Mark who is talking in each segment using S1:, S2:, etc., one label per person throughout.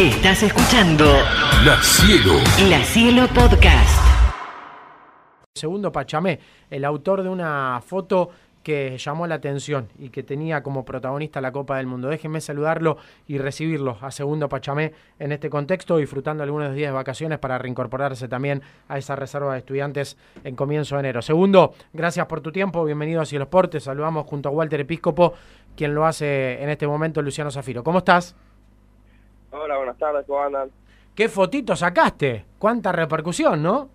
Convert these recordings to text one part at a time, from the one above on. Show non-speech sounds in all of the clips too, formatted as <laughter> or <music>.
S1: Estás escuchando
S2: La Cielo.
S1: La Cielo Podcast.
S3: Segundo Pachamé, el autor de una foto que llamó la atención y que tenía como protagonista la Copa del Mundo. Déjenme saludarlo y recibirlo a Segundo Pachamé en este contexto, disfrutando algunos días de vacaciones para reincorporarse también a esa reserva de estudiantes en comienzo de enero. Segundo, gracias por tu tiempo, bienvenido a Cielo Portes, saludamos junto a Walter Episcopo, quien lo hace en este momento, Luciano Zafiro. ¿Cómo estás?
S4: Hola, buenas tardes, ¿cómo andan?
S3: ¿Qué fotito sacaste? ¿Cuánta repercusión, no?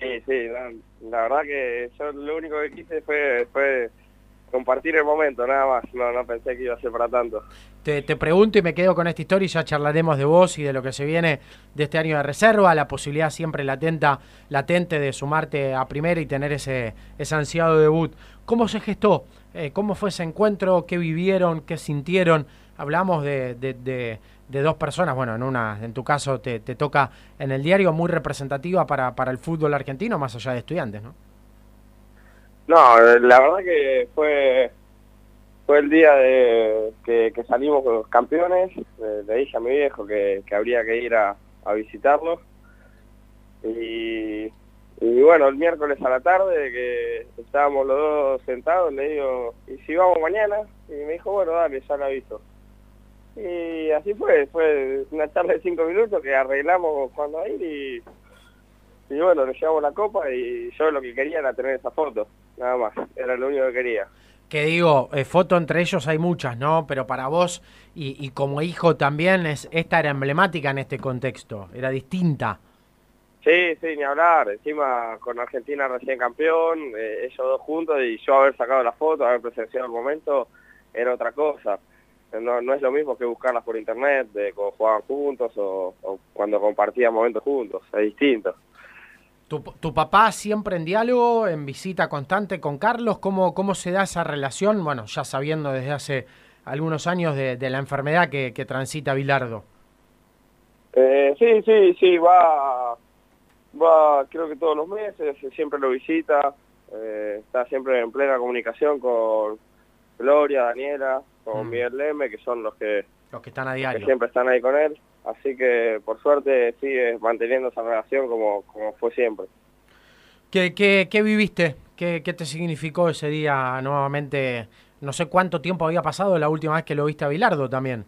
S4: Sí, sí, la, la verdad que yo lo único que quise fue, fue compartir el momento, nada más. No, no pensé que iba a ser para tanto.
S3: Te, te pregunto y me quedo con esta historia y ya charlaremos de vos y de lo que se viene de este año de reserva, la posibilidad siempre latenta, latente de sumarte a primera y tener ese, ese ansiado debut. ¿Cómo se gestó? Eh, ¿Cómo fue ese encuentro? ¿Qué vivieron? ¿Qué sintieron? Hablamos de, de, dos personas, bueno, en una, en tu caso te, toca en el diario muy representativa para, para el fútbol argentino, más allá de estudiantes, ¿no?
S4: No, la verdad que fue fue el día de que, que salimos con los campeones. Eh, le dije a mi viejo que, que habría que ir a, a visitarlos. Y, y bueno, el miércoles a la tarde que estábamos los dos sentados, le digo, ¿y si vamos mañana? Y me dijo, bueno, dale, ya lo aviso. Y así fue, fue una charla de cinco minutos que arreglamos cuando ir y, y bueno, nos llevamos la copa y yo lo que quería era tener esa foto, nada más, era lo único que quería.
S3: Que digo, eh, foto entre ellos hay muchas, ¿no? Pero para vos y, y como hijo también, es, esta era emblemática en este contexto, era distinta.
S4: Sí, sí, ni hablar, encima con Argentina recién campeón, eh, ellos dos juntos y yo haber sacado la foto, haber presenciado el momento, era otra cosa. No, no es lo mismo que buscarlas por internet, de cuando jugaban juntos o, o cuando compartían momentos juntos, es distinto.
S3: ¿Tu, ¿Tu, papá siempre en diálogo, en visita constante con Carlos? ¿Cómo, cómo se da esa relación? Bueno, ya sabiendo desde hace algunos años de, de la enfermedad que, que transita Bilardo.
S4: Eh, sí, sí, sí, va, va creo que todos los meses, siempre lo visita, eh, está siempre en plena comunicación con Gloria, Daniela, con mm. Miguel Leme, que son los que,
S3: los que están a diario.
S4: Que siempre están ahí con él. Así que por suerte sigue manteniendo esa relación como, como fue siempre.
S3: ¿Qué, qué, qué viviste? ¿Qué, ¿Qué te significó ese día nuevamente? No sé cuánto tiempo había pasado la última vez que lo viste a Bilardo también.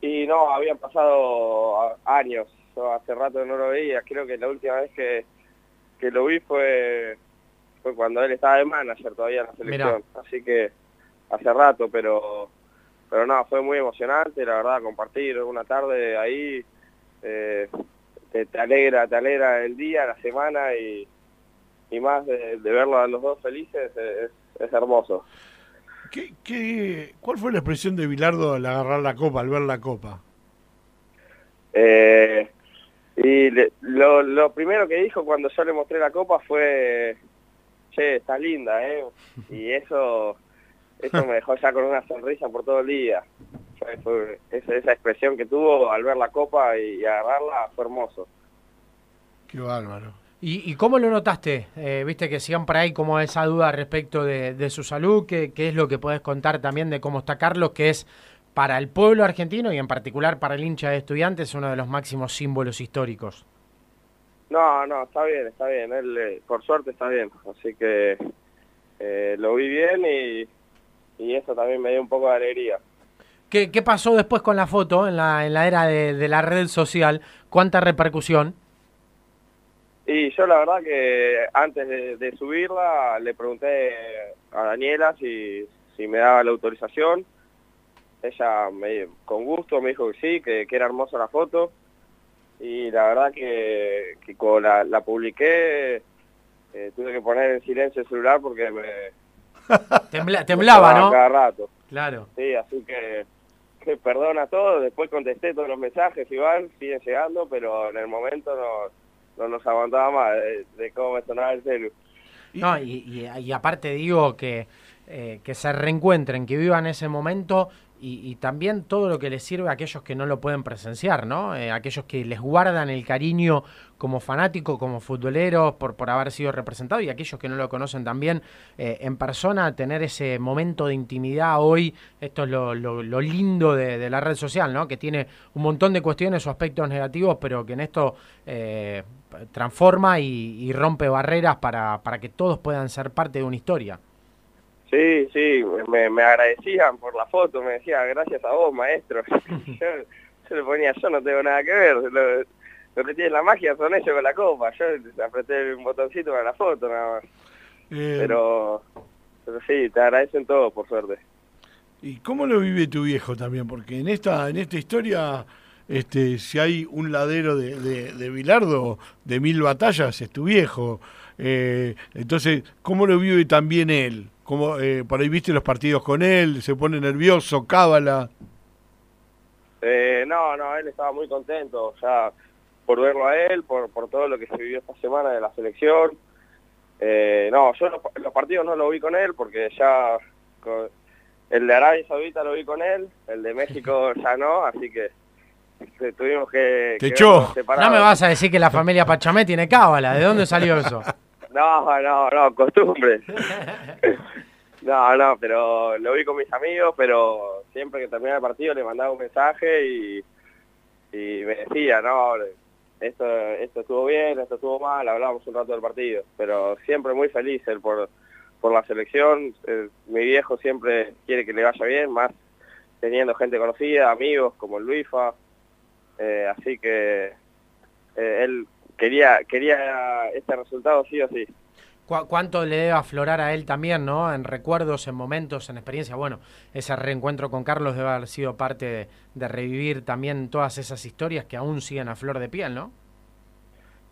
S4: Y no, habían pasado años. Yo hace rato no lo veía. Creo que la última vez que, que lo vi fue, fue cuando él estaba de manager todavía en la selección. Mirá. Así que hace rato, pero pero no, fue muy emocionante, la verdad, compartir una tarde ahí, eh, te, te, alegra, te alegra el día, la semana y, y más de, de verlo a los dos felices es, es hermoso.
S2: ¿Qué, qué, ¿Cuál fue la expresión de Bilardo al agarrar la copa, al ver la copa?
S4: Eh, y le, lo, lo primero que dijo cuando yo le mostré la copa fue, che, está linda, ¿eh? Y eso eso me dejó ya con una sonrisa por todo el día. Fue, esa, esa, expresión que tuvo al ver la copa y, agarrarla fue hermoso.
S2: Qué bárbaro.
S3: ¿Y, y cómo lo notaste? Eh, Viste que siempre hay como esa duda respecto de, de su salud, ¿qué, ¿qué, es lo que podés contar también de cómo está Carlos, que es para el pueblo argentino y en particular para el hincha de estudiantes uno de los máximos símbolos históricos?
S4: No, no, está bien, está bien, él eh, por suerte está bien, así que eh, lo vi bien y y eso también me dio un poco de alegría.
S3: ¿Qué, qué pasó después con la foto en la, en la era de, de, la red social? ¿Cuánta repercusión?
S4: Y yo la verdad que antes de, de subirla le pregunté a Daniela si, si me daba la autorización. Ella me, con gusto me dijo que sí, que, que era hermosa la foto. Y la verdad que, que cuando la, la publiqué eh, tuve que poner en silencio el celular porque me, <laughs>
S3: Tembla, temblaba, ¿no?
S4: Cada rato.
S3: Claro.
S4: Sí, así que, que perdona todo. Después contesté todos los mensajes, igual, siguen llegando, pero en el momento no, no nos aguantaba más de, de cómo me sonaba el celu.
S3: No, y, y, y aparte digo que, eh, que se reencuentren, que vivan ese momento y, también todo lo que les sirve a aquellos que no lo pueden presenciar, ¿no? Eh, aquellos que les guardan el cariño como fanático, como futbolero, por, por haber sido representado, y aquellos que no lo conocen también eh, en persona, tener ese momento de intimidad hoy, esto es lo, lo, lindo de, la red social, ¿no? Que tiene un montón de cuestiones o aspectos negativos, pero que en esto eh, transforma y, y rompe barreras para, para que todos puedan ser parte de una historia.
S4: Sí, sí, me, me, agradecían por la foto, me decían gracias a vos, maestro. <laughs> yo, le ponía, yo no tengo nada que ver, lo, que tiene la magia son ellos con la copa, yo apreté un botoncito para la foto nada más. Eh, pero, pero sí, te agradecen todo, por suerte.
S2: ¿Y cómo lo vive tu viejo también? Porque en esta, en esta historia, este, si hay un ladero de, de, de Bilardo de mil batallas, es tu viejo. Eh, entonces, ¿cómo lo vive también él? como eh, por ahí viste los partidos con él? ¿Se pone nervioso? ¿Cábala?
S4: Eh, no, no, él estaba muy contento ya por verlo a él, por, por todo lo que se vivió esta semana de la selección. Eh, no, yo los, partidos no lo vi con él porque ya el de Arabia Saudita lo vi con él, el de México <laughs> ya no, así que tuvimos que...
S2: Te echó.
S3: No me vas a decir que la familia Pachamé tiene cábala, ¿de dónde salió eso? <laughs>
S4: No, no, no, costumbre. <laughs> no, no, pero lo vi con mis amigos, pero siempre que terminaba el partido le mandaba un mensaje y, y me decía, no, esto, esto estuvo bien, esto estuvo mal, hablábamos un rato del partido, pero siempre muy feliz él por, por la selección, eh, mi viejo siempre quiere que le vaya bien, más teniendo gente conocida, amigos como el Luifa, eh, así que eh, él quería, quería este resultado sí o sí.
S3: ¿Cuánto le debe aflorar a él también, ¿no? En recuerdos, en momentos, en experiencia. Bueno, ese reencuentro con Carlos debe haber sido parte de, revivir también todas esas historias que aún siguen a flor de piel, ¿no?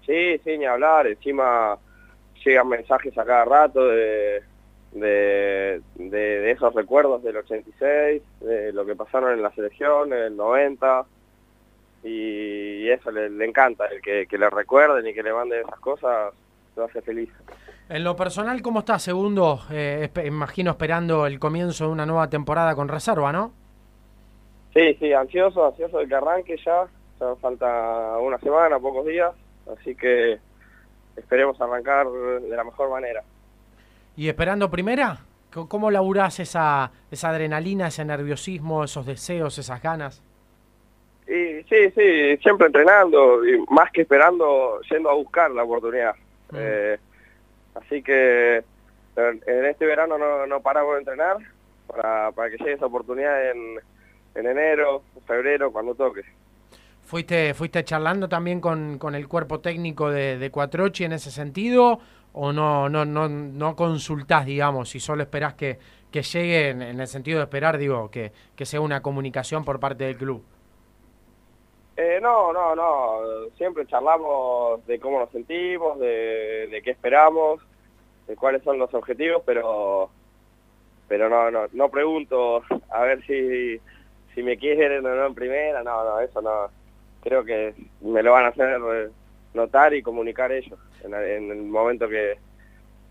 S4: Sí, sí, ni hablar. Encima llegan mensajes a cada rato de, de, de, esos recuerdos del 86, de lo que pasaron en la selección, en el 90 y eso le, encanta, el que, le recuerden y que le manden esas cosas, lo hace feliz.
S3: En lo personal, ¿cómo está segundo? Eh, imagino esperando el comienzo de una nueva temporada con reserva, ¿no?
S4: Sí, sí, ansioso, ansioso de que arranque ya, ya falta una semana, pocos días, así que esperemos arrancar de la mejor manera.
S3: ¿Y esperando primera? ¿Cómo laburás esa, esa adrenalina, ese nerviosismo, esos deseos, esas ganas?
S4: Y sí, sí, siempre entrenando, y más que esperando, yendo a buscar la oportunidad. Mm. Eh, así que en este verano no, no paramos de entrenar para, para que llegue esa oportunidad en, en enero, febrero, cuando toque.
S3: ¿Fuiste, fuiste charlando también con, con el cuerpo técnico de, de Cuatrochi en ese sentido? ¿O no, no, no, no consultás, digamos, y solo esperás que, que llegue en, en, el sentido de esperar, digo, que, que sea una comunicación por parte del club?
S4: Eh, no, no, no. Siempre charlamos de cómo nos sentimos, de, qué esperamos, de cuáles son los objetivos, pero pero no, no, no pregunto a ver si, si me quieren o no en primera, no, no, eso no. Creo que me lo van a hacer notar y comunicar ellos en, el momento que,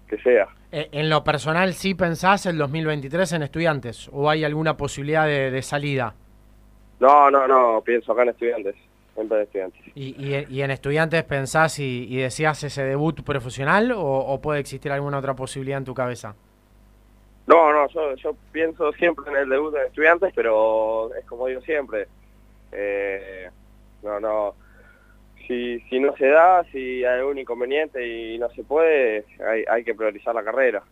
S4: que sea.
S3: Eh, en lo personal, ¿sí pensás el 2023 en estudiantes o hay alguna posibilidad de salida?
S4: No, no, no, pienso acá en estudiantes, siempre en estudiantes.
S3: ¿Y, en estudiantes pensás y, y decías ese debut profesional o, puede existir alguna otra posibilidad en tu cabeza?
S4: No, no, yo, yo pienso siempre en el debut en estudiantes, pero es como digo siempre, eh, no, no, si, si no se da, si hay algún inconveniente y no se puede, hay, hay que priorizar la carrera.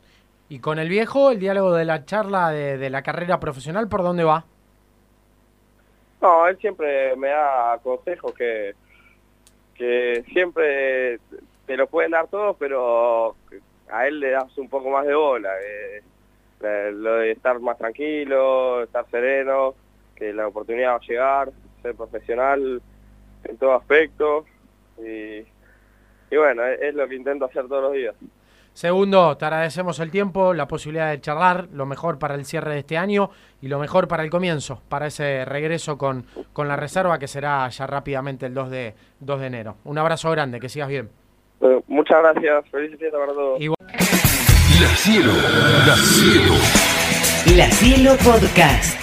S3: ¿Y con el viejo, el diálogo de la charla de, de la carrera profesional, por dónde va?
S4: No, él siempre me da consejos que, que siempre te lo pueden dar todos, pero a él le das un poco más de bola. Eh, lo de estar más tranquilo, estar sereno, que la oportunidad va a llegar, ser profesional en todo aspecto. Y, y bueno, es lo que intento hacer todos los días.
S3: Segundo, te agradecemos el tiempo, la posibilidad de charlar, lo mejor para el cierre de este año y lo mejor para el comienzo, para ese regreso con, con la reserva que será ya rápidamente el 2 de, 2 de enero. Un abrazo grande, que sigas bien.
S4: muchas gracias, feliz fiesta para todos.
S1: La Cielo, La Cielo. La Cielo Podcast.